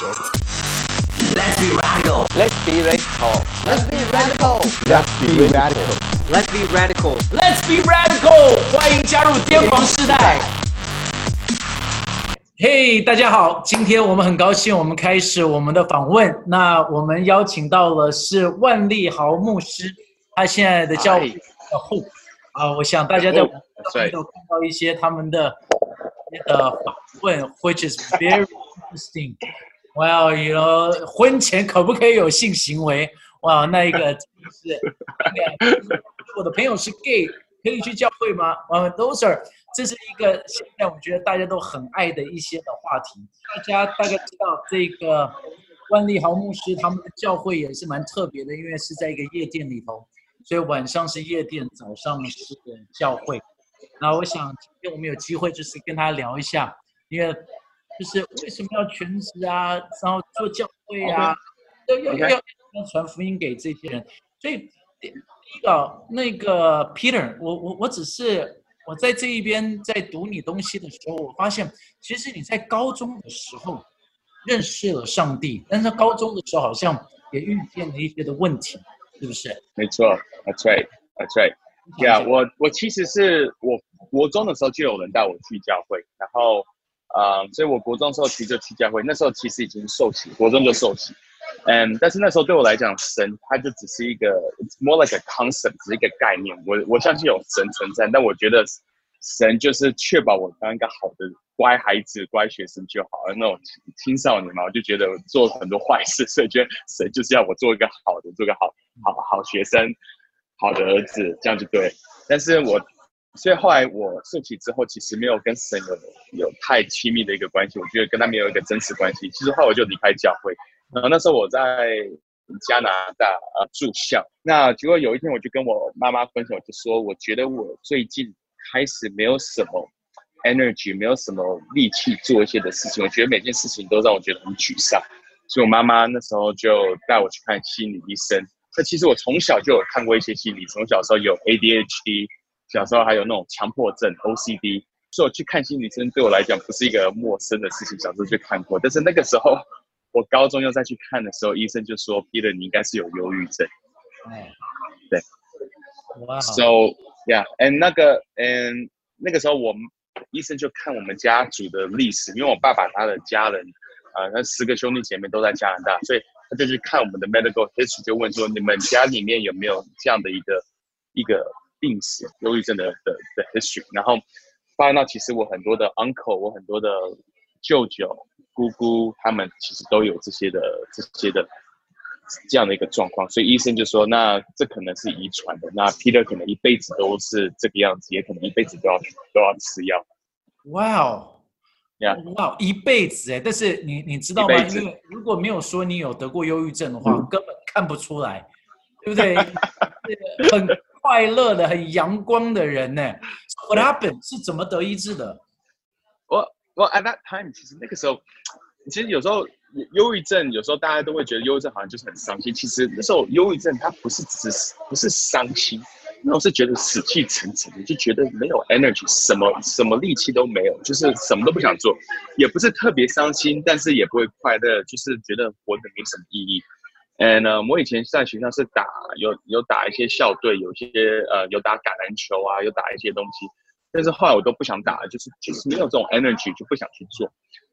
Let's be radical. Let's be radical. Let's be radical. Let's be radical. Let's be radical. Let's be radical！欢迎加入癫狂时代。嘿，大家好，今天我们很高兴，我们开始我们的访问。那我们邀请到了是万利豪牧师，他现在的教会的后啊，我想大家在网上都看到一些他们的那个访问，which is very interesting。Well, you know，婚前可不可以有性行为？哇，那一个 真的是，我的朋友是 gay，可以去教会吗？啊，those are，这是一个现在我觉得大家都很爱的一些的话题。大家大概知道这个万利豪牧师他们的教会也是蛮特别的，因为是在一个夜店里头，所以晚上是夜店，早上是教会。那我想今天我们有机会就是跟他聊一下，因为。就是为什么要全职啊？然后做教会啊，要要要要传福音给这些人。所以第一个那个 Peter，我我我只是我在这一边在读你东西的时候，我发现其实你在高中的时候认识了上帝，但是高中的时候好像也遇见了一些的问题，是不是？没错，That's right，That's right。Yeah，我我其实是我国中的时候就有人带我去教会，然后。啊、所以我国中的时候其实就去教会，那时候其实已经受洗，国中就受洗。嗯，但是那时候对我来讲，神他就只是一个，it's more like a concept，只是一个概念。我我相信有神存在，但我觉得神就是确保我当一个好的乖孩子、乖学生就好了。那种青少年嘛，我就觉得我做很多坏事，所以觉得神就是要我做一个好的，做个好好好学生、好的儿子，这样就对。但是我。所以后来我受洗之后，其实没有跟神有有太亲密的一个关系，我觉得跟他没有一个真实关系。其实后来我就离开教会，然后那时候我在加拿大啊住校。那结果有一天我就跟我妈妈分享，我就说我觉得我最近开始没有什么 energy，没有什么力气做一些的事情，我觉得每件事情都让我觉得很沮丧。所以我妈妈那时候就带我去看心理医生。那其实我从小就有看过一些心理，从小时候有 ADHD。小时候还有那种强迫症 OCD，所以我去看心理医生对我来讲不是一个陌生的事情。小时候就看过，但是那个时候我高中又再去看的时候，医生就说：“Peter，你应该是有忧郁症。”对。哇。So yeah，and 那个，and 那个时候我们医生就看我们家族的历史，因为我爸爸他的家人啊，那、呃、十个兄弟姐妹都在加拿大，所以他就去看我们的 medical history，就问说：“你们家里面有没有这样的一个一个？”病史、忧郁症的的的 history，然后发现到其实我很多的 uncle，我很多的舅舅、姑姑，他们其实都有这些的这些的这样的一个状况，所以医生就说，那这可能是遗传的，那 Peter 可能一辈子都是这个样子，也可能一辈子都要都要吃药。哇哦，呀，哇，一辈子哎，但是你你知道吗？因为如果没有说你有得过忧郁症的话，嗯、根本看不出来，对不对？很。快乐的、很阳光的人呢？What happened？是怎么得医治的？我我 at that time，其实那个时候，其实有时候忧郁症，有时候大家都会觉得忧郁症好像就是很伤心。其实那时候忧郁症它不是只是不是伤心，那我是觉得死气沉沉的，就觉得没有 energy，什么什么力气都没有，就是什么都不想做，也不是特别伤心，但是也不会快乐，就是觉得活得没什么意义。嗯，呢，我以前在学校是打有有打一些校队，有些呃有打橄榄球啊，有打一些东西，但是后来我都不想打了，就是就是没有这种 energy，就不想去做，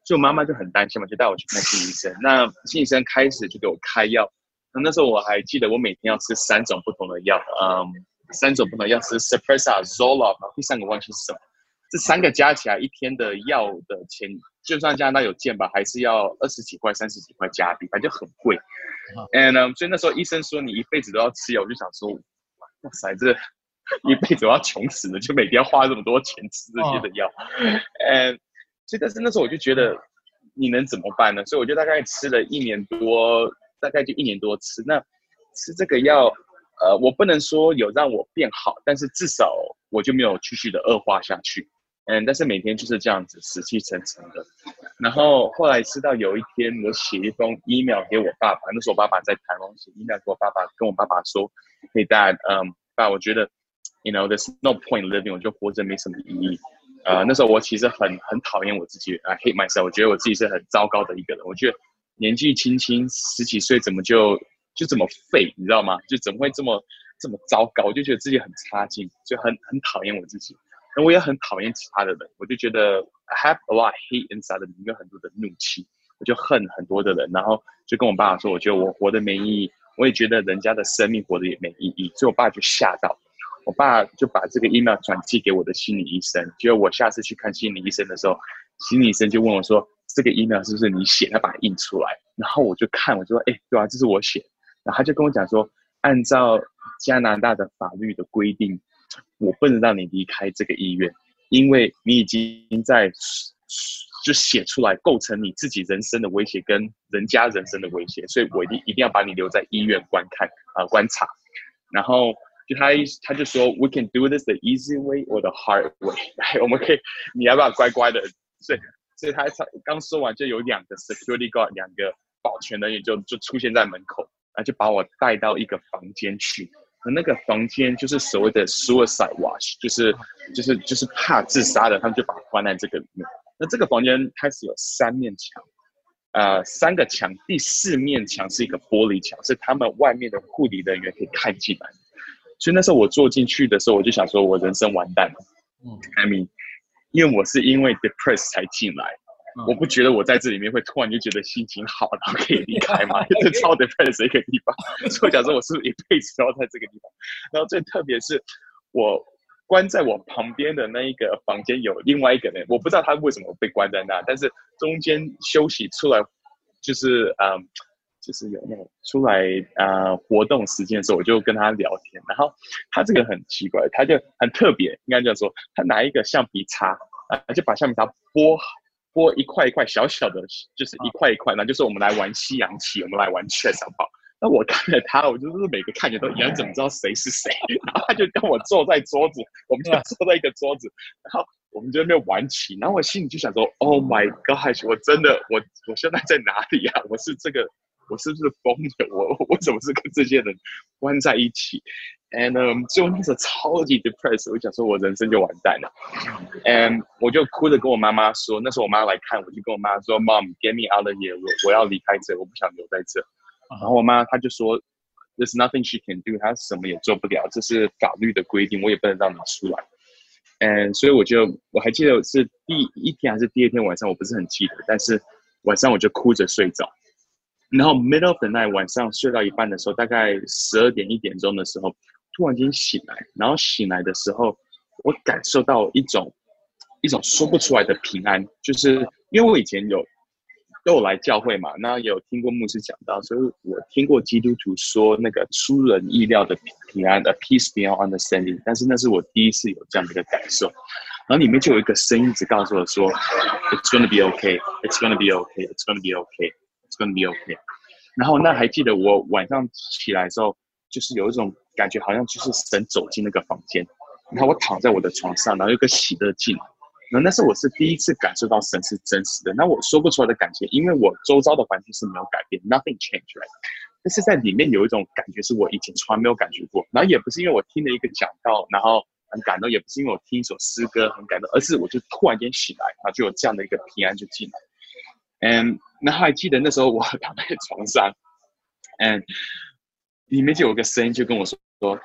所以我妈妈就很担心嘛，就带我去看心理医生。那心理医生开始就给我开药，那那时候我还记得我每天要吃三种不同的药，嗯，三种不同药是 Suppressa、Zoloft，第三个忘记是什么，这三个加起来一天的药的钱。就算加拿大有健保，还是要二十几块、三十几块加币，反正就很贵。And、um, 所以那时候医生说你一辈子都要吃药，我就想说，哇塞，这 一辈子我要穷死了，就每天要花这么多钱吃这些的药。嗯，所以但是那时候我就觉得，你能怎么办呢？所以我就大概吃了一年多，大概就一年多吃。那吃这个药，呃，我不能说有让我变好，但是至少我就没有继续的恶化下去。嗯，但是每天就是这样子死气沉沉的，然后后来直到有一天，我写一封 email 给我爸爸，那时候我爸爸在台湾，写 email 给我爸爸，跟我爸爸说，Hey Dad，嗯，爸，我觉得，you know，there's no point living，我就活着没什么意义。呃，那时候我其实很很讨厌我自己，I hate myself，我觉得我自己是很糟糕的一个人，我觉得年纪轻轻十几岁，怎么就就这么废，你知道吗？就怎么会这么这么糟糕？我就觉得自己很差劲，就很很讨厌我自己。那我也很讨厌其他的人，我就觉得 have a lot hate inside of me，有很多的怒气，我就恨很多的人，然后就跟我爸爸说，我觉得我活得没意义，我也觉得人家的生命活得也没意义，所以我爸就吓到，我爸就把这个 email 转寄给我的心理医生，结果我下次去看心理医生的时候，心理医生就问我说，这个 email 是不是你写？他把它印出来，然后我就看，我就说，哎，对啊，这是我写，然后他就跟我讲说，按照加拿大的法律的规定。我不能让你离开这个医院，因为你已经在就写出来构成你自己人生的威胁跟人家人生的威胁，所以我一定一定要把你留在医院观看啊、呃、观察。然后就他他就说，We can do this the easy way or the hard way。我们可以，你要不要乖乖的？所以所以他才刚说完，就有两个 security guard，两个保全人员就就出现在门口，然后就把我带到一个房间去。那个房间就是所谓的 suicide watch，就是就是就是怕自杀的，他们就把它关在这个里面。那这个房间开始有三面墙，呃，三个墙，第四面墙是一个玻璃墙，是他们外面的护理人员可以看进来。所以那时候我坐进去的时候，我就想说，我人生完蛋了。嗯，I mean，因为我是因为 depressed 才进来。我不觉得我在这里面会突然就觉得心情好，然后可以离开嘛？这超 depressed 的一个地方，所以假设我是不是一辈子都要在这个地方？然后最特别是，我关在我旁边的那一个房间有另外一个人，我不知道他为什么被关在那，但是中间休息出来，就是嗯，就是有那种出来呃活动时间的时候，我就跟他聊天，然后他这个很奇怪，他就很特别，应该这样说，他拿一个橡皮擦啊，就把橡皮擦剥好。剥一块一块小小的，就是一块一块，那就是我们来玩西洋棋，我们来玩 chess 好不好？那我看着他，我就是每个看着都一样，怎么知道谁是谁？然后他就跟我坐在桌子，我们就坐在一个桌子，然后我们就在那边玩棋。然后我心里就想说：“Oh my God！我真的，我我现在在哪里呀？我是这个，我是不是疯了？我我怎么是跟这些人关在一起？” And 就那时候超级 depressed，我想说我人生就完蛋了。And 我就哭着跟我妈妈说，那时候我妈来看，我就跟我妈说，Mom，get me out of here，我我要离开这，我不想留在这。然后我妈她就说，There's nothing she can do，她什么也做不了，这是法律的规定，我也不能让你出来。And 所以我就我还记得是第一天还是第二天晚上，我不是很记得，但是晚上我就哭着睡着。然后 middle of the night 晚上睡到一半的时候，大概十二点一点钟的时候。突然间醒来，然后醒来的时候，我感受到一种一种说不出来的平安，就是因为我以前有都有来教会嘛，那有听过牧师讲到，所以我听过基督徒说那个出人意料的平安，a peace beyond understanding，但是那是我第一次有这样的一个感受，然后里面就有一个声音一直告诉我说，It's gonna be okay, it's gonna be okay, it's gonna be okay, it's gonna be okay。然后那还记得我晚上起来的时候，就是有一种。感觉好像就是神走进那个房间，然后我躺在我的床上，然后有个喜乐进来，然后那是我是第一次感受到神是真实的。那我说不出来的感觉，因为我周遭的环境是没有改变，nothing changed，但是在里面有一种感觉是我以前从来没有感觉过。然后也不是因为我听了一个讲道，然后很感动，也不是因为我听一首诗歌很感动，而是我就突然间醒来，然后就有这样的一个平安就进来。嗯，那还记得那时候我 躺在床上，嗯，里面就有个声音就跟我说。说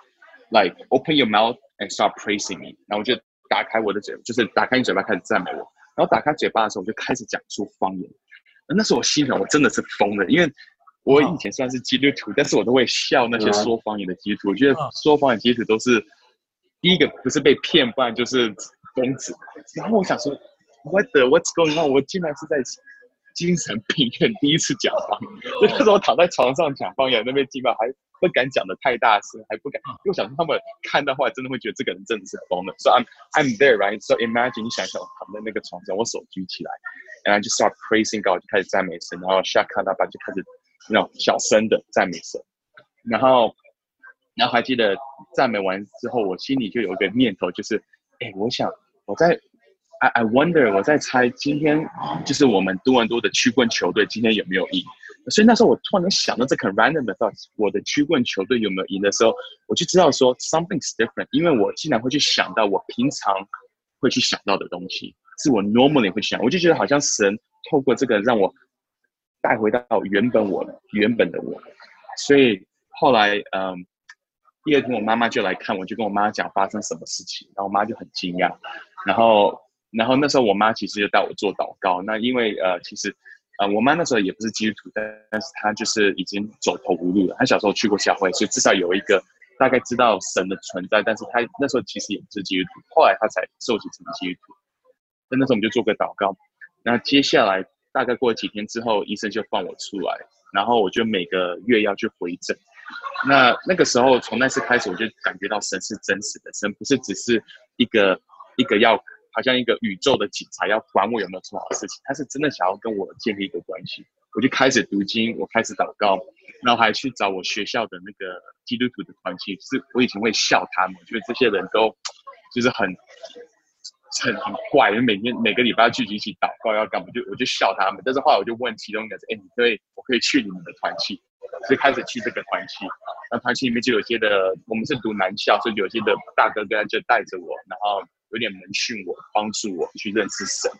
，like open your mouth and start praising me。然后我就打开我的嘴，就是打开你嘴巴开始赞美我。然后打开嘴巴的时候，我就开始讲出方言。那时候我心想，我真的是疯了，因为我以前算是基督徒，但是我都会笑那些说方言的基督徒。我觉得说方言的基督徒都是第一个不是被骗，不然就是疯子。然后我想说，what the what's going on？我竟然是在精神病院第一次讲方。就 那时候躺在床上讲方言，那边基本还。不敢讲的太大声，还不敢，因为想他们看到话，真的会觉得这个人真的是疯了。So I'm I'm there, right? So imagine 你想想，我躺在那个床上，我手举起来，and I just start praising God，就开始赞美神，然后 Shakadaba 就开始那种小声的赞美神，然后，然后还记得赞美完之后，我心里就有一个念头，就是，哎，我想我在，I I wonder，我在猜今天就是我们多伦多的曲棍球队今天有没有赢。所以那时候我突然间想到这个 random 的 thoughts，我的曲棍球队有没有赢的时候，我就知道说 something's different，因为我竟然会去想到我平常会去想到的东西，是我 normally 会想，我就觉得好像神透过这个让我带回到原本我原本的我。所以后来，嗯，第二天我妈妈就来看我，就跟我妈讲发生什么事情，然后我妈就很惊讶，然后，然后那时候我妈其实就带我做祷告。那因为呃，其实，呃，我妈那时候也不是基督徒，但但是她就是已经走投无路了。她小时候去过教会，所以至少有一个大概知道神的存在，但是她那时候其实也不是基督徒，后来她才受洗成基督徒。那那时候我们就做个祷告。那接下来大概过了几天之后，医生就放我出来，然后我就每个月要去回诊。那那个时候，从那次开始，我就感觉到神是真实的，神不是只是一个一个要好像一个宇宙的警察要管我有没有做好事情，他是真的想要跟我建立一个关系。我就开始读经，我开始祷告，然后还去找我学校的那个基督徒的团体，是我以前会笑他们，觉得这些人都就是很。很很怪，因为每天每个礼拜要聚集一起祷告要干嘛，就我就笑他们。但是后来我就问其中一个，哎，你可以，我可以去你们的团契，所以开始去这个团契。那团契里面就有些的，我们是读男校，所以有些的大哥哥就带着我，然后有点门训我，帮助我去认识神。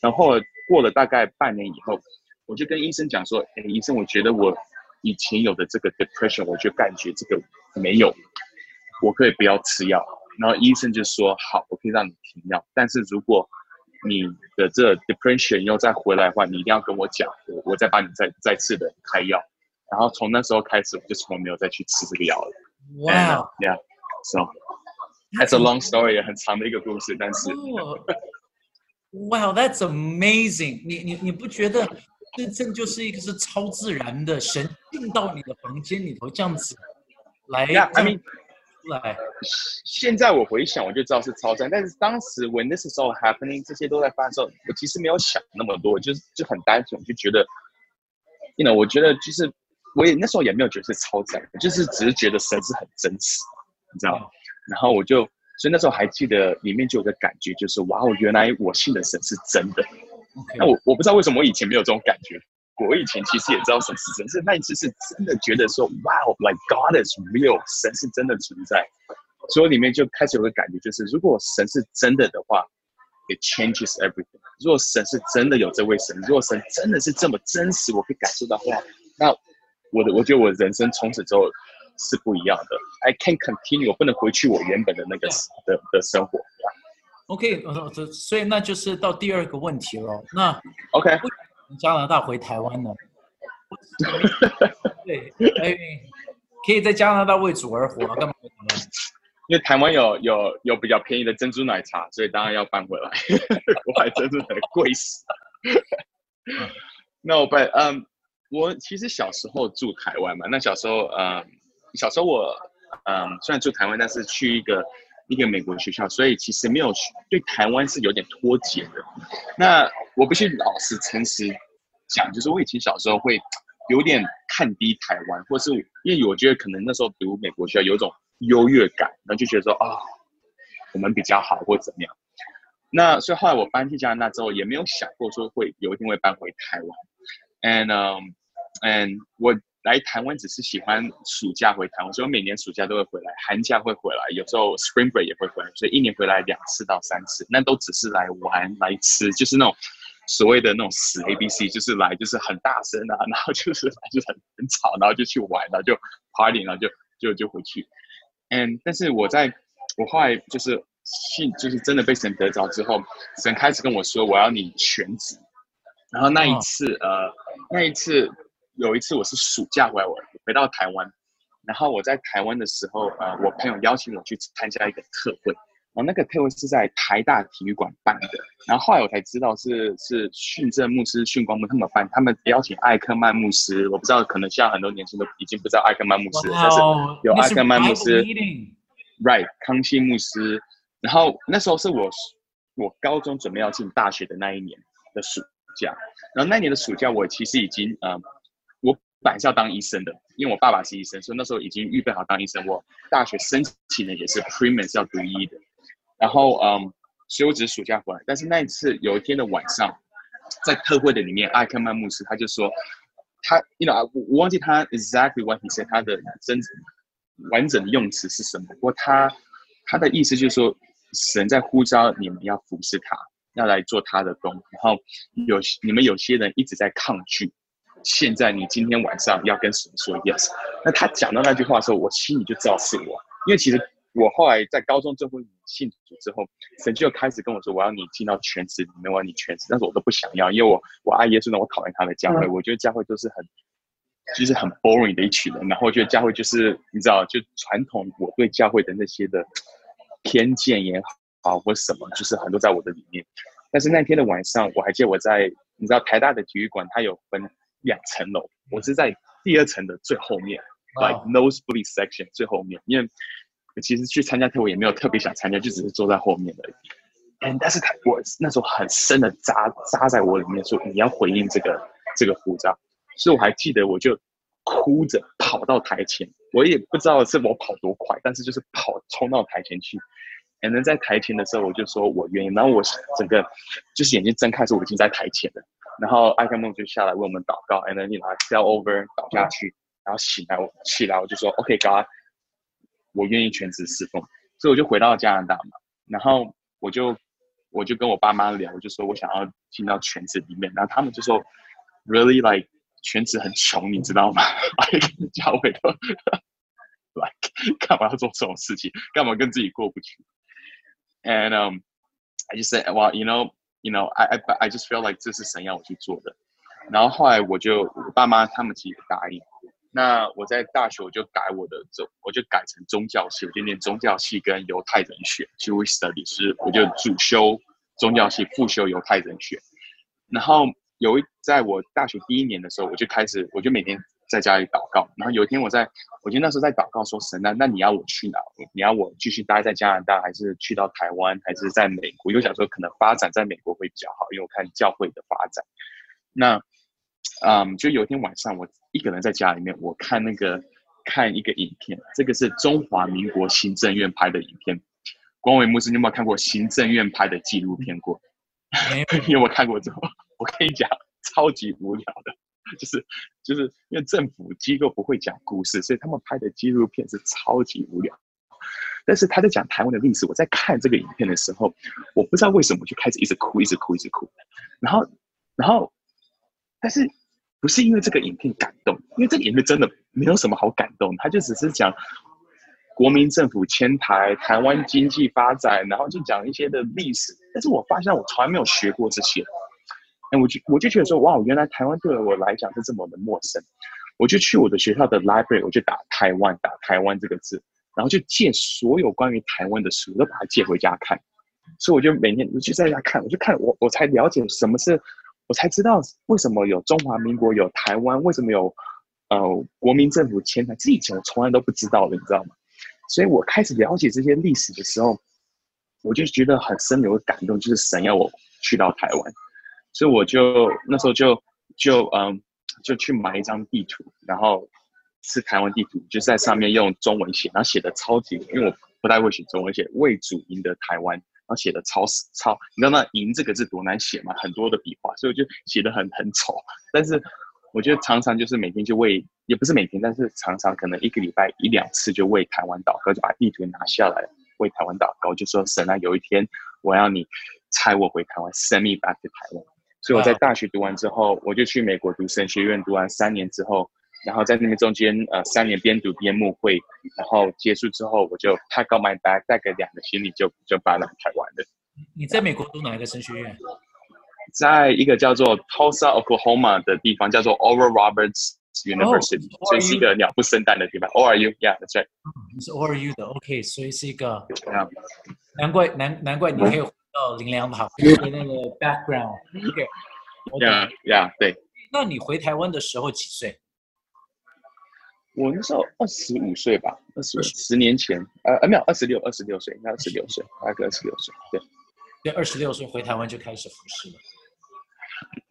然后过了大概半年以后，我就跟医生讲说，哎，医生，我觉得我以前有的这个 depression，我就感觉这个没有，我可以不要吃药。然后医生就说：“好，我可以让你停药，但是如果你的这 depression 又再回来的话，你一定要跟我讲，我我再帮你再再次的开药。然后从那时候开始，我就从来没有再去吃这个药了。哇 Yeah，so that's a long story，很长的一个故事，但是，Wow，that's amazing！你你你不觉得这这就是一个是超自然的神进到你的房间里头这样子来 mean。来，现在我回想，我就知道是超赞。但是当时 when this is all happening，这些都在发生时候，我其实没有想那么多，就是就很单纯，就觉得，you know，我觉得就是我也那时候也没有觉得是超赞，就是只是觉得神是很真实，你知道吗？然后我就，所以那时候还记得里面就有个感觉，就是哇哦，原来我信的神是真的。那我我不知道为什么我以前没有这种感觉。我以前其实也知道神是神，是那一次是真的觉得说，哇，like God is real，神是真的存在，所以里面就开始有个感觉，就是如果神是真的的话，it changes everything。如果神是真的有这位神，如果神真的是这么真实，我可以感受到话，那我的我觉得我人生从此之后是不一样的。I can't continue，我不能回去我原本的那个的的生活。OK，呃，所以那就是到第二个问题了。那 OK。从加拿大回台湾呢？对，哎，可以在加拿大为主而活，干嘛？因为台湾有有有比较便宜的珍珠奶茶，所以当然要搬回来。国外珍珠奶茶贵死。那我搬，嗯，我其实小时候住台湾嘛。那小时候，嗯，小时候我，嗯，虽然住台湾，但是去一个一个美国学校，所以其实没有去对台湾是有点脱节的。那我必须老实诚实讲，就是我以前小时候会有点看低台湾，或是因为我觉得可能那时候读美国学校有一种优越感，然后就觉得说啊、我们比较好或怎么样。那所以后来我搬去加拿大之后，也没有想过说会有一天会搬回台湾。And um and 我来台湾只是喜欢暑假回台湾，所以我每年暑假都会回来，寒假会回来，有时候 Spring Break 也会回来，所以一年回来两次到三次，那都只是来玩来吃，就是那种。所谓的那种死 A B C，就是来就是很大声啊，然后就是来就是很很吵，然后就去玩，然后就 party，然后就就就回去。嗯，但是我在我后来就是信，就是真的被神得着之后，神开始跟我说我要你全职。然后那一次，哦、呃，那一次有一次我是暑假回来，我回到台湾，然后我在台湾的时候，呃，我朋友邀请我去参加一个特会。然后、那个特会是在台大体育馆办的，然后后来我才知道是是训政牧师、训光牧他们办，他们邀请艾克曼牧师，我不知道，可能现在很多年轻人都已经不知道艾克曼牧师，但是有艾克曼牧师，right，康熙牧师，然后那时候是我我高中准备要进大学的那一年的暑假，然后那年的暑假我其实已经呃，我本来是要当医生的，因为我爸爸是医生，所以那时候已经预备好当医生，我大学申请的也是 pre-med 是要读医的。然后，嗯，所以我只是暑假回来。但是那一次有一天的晚上，在特会的里面，艾克曼牧师他就说，他，you know，我我忘记他 exactly what he said，他的真完整的用词是什么。不过他他的意思就是说，神在呼召你们要服侍他，要来做他的工。然后有你们有些人一直在抗拒，现在你今天晚上要跟神说 yes。那他讲到那句话的时候，我心里就知道是我，因为其实我后来在高中最后信主之后，神就开始跟我说，我要你进到全职里面，我要你全职，但是我都不想要，因为我我爱耶稣呢，我讨厌他的教会，我觉得教会都是很就是很 boring 的一群人，然后我觉得教会就是你知道，就传统我对教会的那些的偏见也好或什么，就是很多在我的里面。但是那天的晚上，我还记得我在你知道台大的体育馆，它有分两层楼，我是在第二层的最后面，like nosebleed section 最后面，因为其实去参加特会也没有特别想参加，就只是坐在后面而已。And，但是他我那时候很深的扎扎在我里面，说你要回应这个这个呼召，所以我还记得我就哭着跑到台前，我也不知道是我跑多快，但是就是跑冲到台前去。可能在台前的时候，我就说我愿意。然后我整个就是眼睛睁开的时候，我已经在台前了。然后艾克梦就下来为我们祷告，and then 他 fell over 倒下去，然后醒来，我起来我就说 OK God，我愿意全职侍奉。所以我就回到加拿大嘛。然后我就我就跟我爸妈聊，我就说我想要进到全职里面。然后他们就说 Really like 全职很穷，你知道吗？教会都 like 干嘛要做这种事情？干嘛跟自己过不去？And um, I just said, well, you know, you know, I I I just feel like 这是神要我去做的。然后后来我就我爸妈他们其实也答应。那我在大学我就改我的宗，我就改成宗教系，我就念宗教系跟犹太人学 Jewish Studies，我就主修宗教系，副修犹太人学。然后有一在我大学第一年的时候，我就开始，我就每天。在家里祷告，然后有一天我在，我记得那时候在祷告说，神啊，那你要我去哪？你要我继续待在加拿大，还是去到台湾，还是在美国？又想说可能发展在美国会比较好，因为我看教会的发展。那，嗯，就有一天晚上，我一个人在家里面，我看那个看一个影片，这个是中华民国行政院拍的影片。光伟牧师，你有没有看过行政院拍的纪录片过？没有，因为我看过之后，我跟你讲，超级无聊的。就是就是因为政府机构不会讲故事，所以他们拍的纪录片是超级无聊。但是他在讲台湾的历史，我在看这个影片的时候，我不知道为什么就开始一直哭，一直哭，一直哭。然后，然后，但是不是因为这个影片感动，因为这个影片真的没有什么好感动，他就只是讲国民政府迁台、台湾经济发展，然后就讲一些的历史。但是我发现我从来没有学过这些。我就我就觉得说，哇，原来台湾对我来讲是这么的陌生。我就去我的学校的 library，我就打台湾，打台湾这个字，然后就借所有关于台湾的书，都把它借回家看。所以我就每天我就在家看，我就看我我才了解什么是，我才知道为什么有中华民国，有台湾，为什么有呃国民政府迁台，这以前我从来都不知道的，你知道吗？所以我开始了解这些历史的时候，我就觉得很深有感动，就是神要我去到台湾。所以我就那时候就就嗯就去买一张地图，然后是台湾地图，就在上面用中文写，然后写的超级，因为我不太会写中文，写为主赢得台湾，然后写的超超，你知道那“赢”这个字多难写吗？很多的笔画，所以我就写的很很丑。但是我觉得常常就是每天就为，也不是每天，但是常常可能一个礼拜一两次就为台湾祷告，就把地图拿下来为台湾祷告，就说神啊，有一天我要你猜我回台湾，send me back to 台湾。所以我在大学读完之后，我就去美国读神学院，读完三年之后，然后在那边中间呃三年边读边牧会，然后结束之后我就 pack up my bag，带个两个行李就就搬来台湾了。你在美国读哪一个神学院？在一个叫做 Tulsa Oklahoma 的地方，叫做 Oral Roberts University，、oh, 所以是一个鸟不生蛋的地方。ORU，Yeah，that's right。你是 ORU 的，OK，所以是一个。Yeah. 难怪难难怪你可以。哦，灵粮堂的那个 background，OK，Yeah Yeah，对。那你回台湾的时候几岁？我那时候二十五岁吧，二十十年前，呃呃没有，二十六，二十六岁，应该二十六岁，大概二十六岁，对。对，二十六岁回台湾就开始服侍了。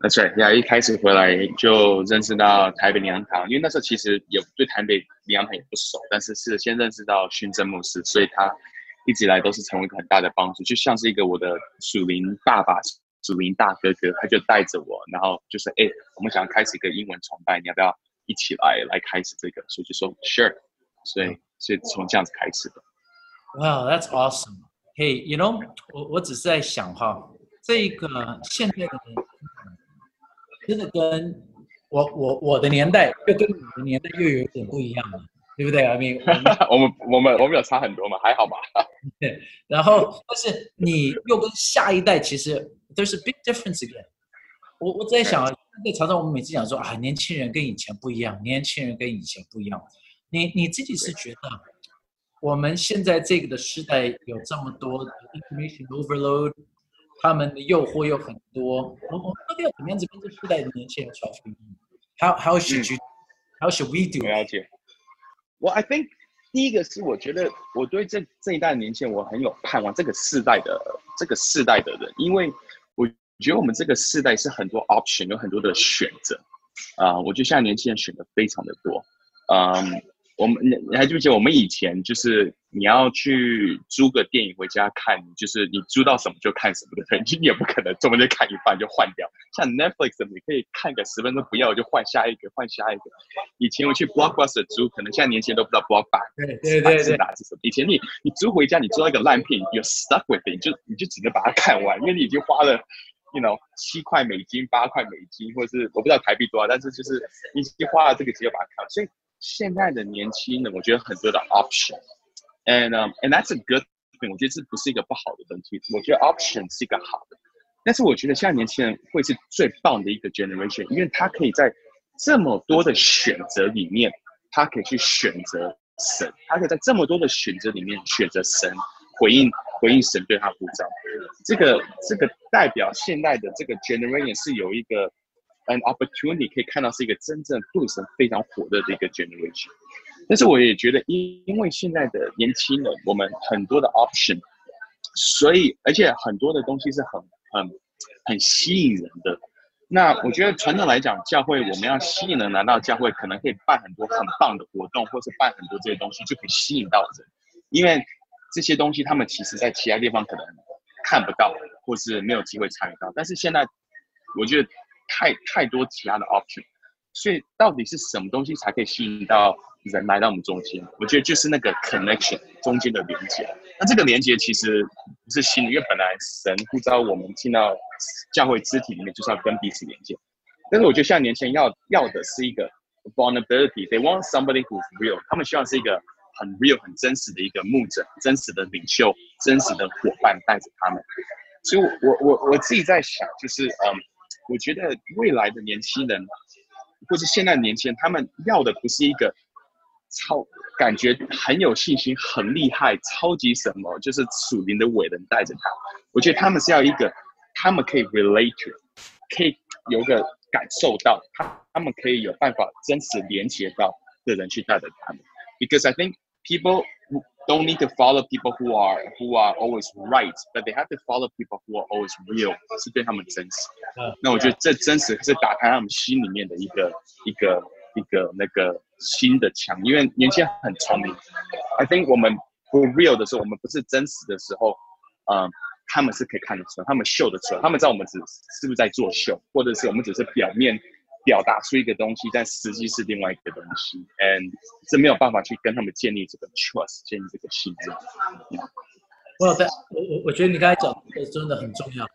That's right，呀，一开始回来就认识到台北灵粮堂，因为那时候其实也对台北灵粮堂也不熟，但是是先认识到训正牧师，所以他。一直以来都是成为一个很大的帮助，就像是一个我的属灵爸爸、属灵大哥哥，他就带着我，然后就是：“哎，我们想要开始一个英文崇拜，你要不要一起来来开始这个？”所以就说：“Sure。”所以，所以从这样子开始的。Wow, that's awesome. Hey, you know，我我只是在想哈，这个现在的人真的跟我我我的年代又跟你的年代又有点不一样了，对不对？I mean，我们 我们我们有差很多嘛，还好吧？对。然后，但是你又跟下一代其实 there's a big difference again。我我在想啊，在常常我们每次讲说啊，年轻人跟以前不一样，年轻人跟以前不一样。你你自己是觉得我们现在这个的时代有这么多 information overload，他们的诱惑又很多，我们到底要怎么样子跟这时代的年轻人传福音？How how should you?、嗯、How should we do? 了解。我、I think 第一个是我觉得我对这这一代年轻人我很有盼望，这个世代的这个世代的人，因为我觉得我们这个世代是很多 option，有很多的选择啊、我觉得现在年轻人选的非常的多，嗯。我们你你还记不记得我们以前就是你要去租个电影回家看，就是你租到什么就看什么的，对，你也不可能中间看一半就换掉。像 Netflix 你可以看个十分钟不要就换下一个，换下一个。以前我去 Blockbuster 租，可能现在年轻人都不知道 Blockbuster 对对对是哪是什么。以前你你租回家，你租到一个烂片，you stuck with it，你就你就只能把它看完，因为你已经花了，you know 七块美金、八块美金，或者是我不知道台币多少，但是就是你已经花了这个钱把它看完，所以。现在的年轻人，我觉得很多的 option，and um, and that's a good thing。我觉得这不是一个不好的问题，我觉得 option 是一个好的。但是我觉得现在年轻人会是最棒的一个 generation，因为他可以在这么多的选择里面，他可以去选择神，他可以在这么多的选择里面选择神，回应回应神对他呼召。这个这个代表现在的这个 generation 是有一个。An opportunity 可以看到是一个真正对神非常火热的一个 generation，但是我也觉得因因为现在的年轻人，我们很多的 option，所以而且很多的东西是很很很吸引人的。那我觉得传统来讲，教会我们要吸引人来到教会，可能可以办很多很棒的活动，或是办很多这些东西，就可以吸引到人。因为这些东西他们其实在其他地方可能看不到，或是没有机会参与到。但是现在我觉得。太太多其他的 option，所以到底是什么东西才可以吸引到人来到我们中间？我觉得就是那个 connection 中间的连接。那这个连接其实不是新的，因为本来神不知道我们进到教会肢体里面，就是要跟彼此连接。但是我觉得现在年轻人要要的是一个 vulnerability，they want somebody who's real，他们希望是一个很 real、很真实的一个牧者、真实的领袖、真实的伙伴带着他们。所以，我我我自己在想，就是嗯。我觉得未来的年轻人，或是现在年轻人，他们要的不是一个超感觉很有信心、很厉害、超级什么，就是属灵的伟人带着他。我觉得他们是要一个，他们可以 relate to，可以有个感受到，他他们可以有办法真实连接到的人去带着他们。Because I think people don't need to follow people who are who are always right, but they have to follow people who are always real，是对他们真实。嗯，那我觉得这真实是打开他们心里面的一个一个一个那个新的墙，因为年轻人很聪明。I think 我们不 real 的时候，我们不是真实的时候，嗯，他们是可以看得出来，他们秀得出来，他们知道我们只是不是在作秀，或者是我们只是表面。表达出一个东西，但实际是另外一个东西，and 是没有办法去跟他们建立这个 trust，建立这个信任。我我我我觉得你刚才讲的真的很重要。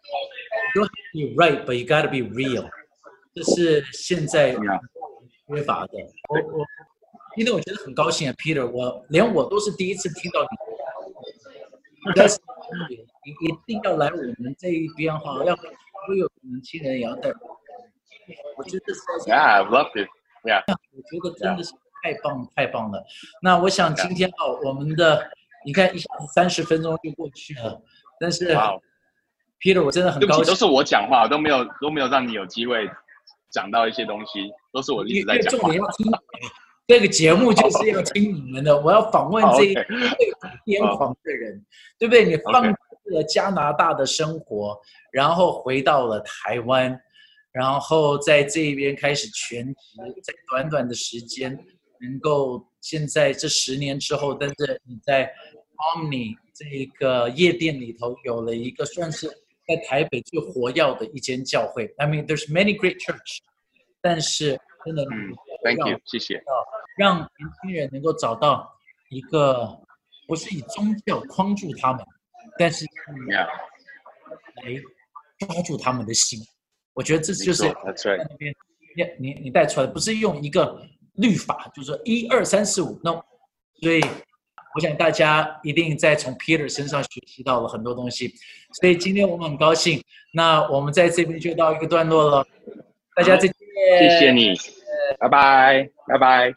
You you right, but you gotta be real。这是现在缺乏的。我我今天我觉得很高兴啊，Peter，我连我都是第一次听到你。但是你一定要来我们这一边哈，要所有年轻人也要带。我觉得是，Yeah, I love it. Yeah. 我觉得真的是太棒太棒了。那我想今天啊，我们的你看一下子三十分钟就过去了，但是 Peter 我真的很高兴，都是我讲话，都没有都没有让你有机会讲到一些东西，都是我一直在讲话。重点要听，这个节目就是要听你们的，我要访问这一个疯狂的人，对不对？你放弃了加拿大的生活，然后回到了台湾。然后在这边开始全职，在短短的时间，能够现在这十年之后，但是你在 Omni 这个夜店里头有了一个算是在台北最活跃的一间教会。I mean, there's many great church，但是真的，嗯，Thank you，谢谢。让年轻人能够找到一个不是以宗教框住他们，但是来抓住他们的心。我觉得这就是那边你你你带出来，不是用一个律法，就是说一二三四五，no。所以我想大家一定在从 Peter 身上学习到了很多东西。所以今天我们很高兴，那我们在这边就到一个段落了，大家再见，谢谢你，拜拜，拜拜。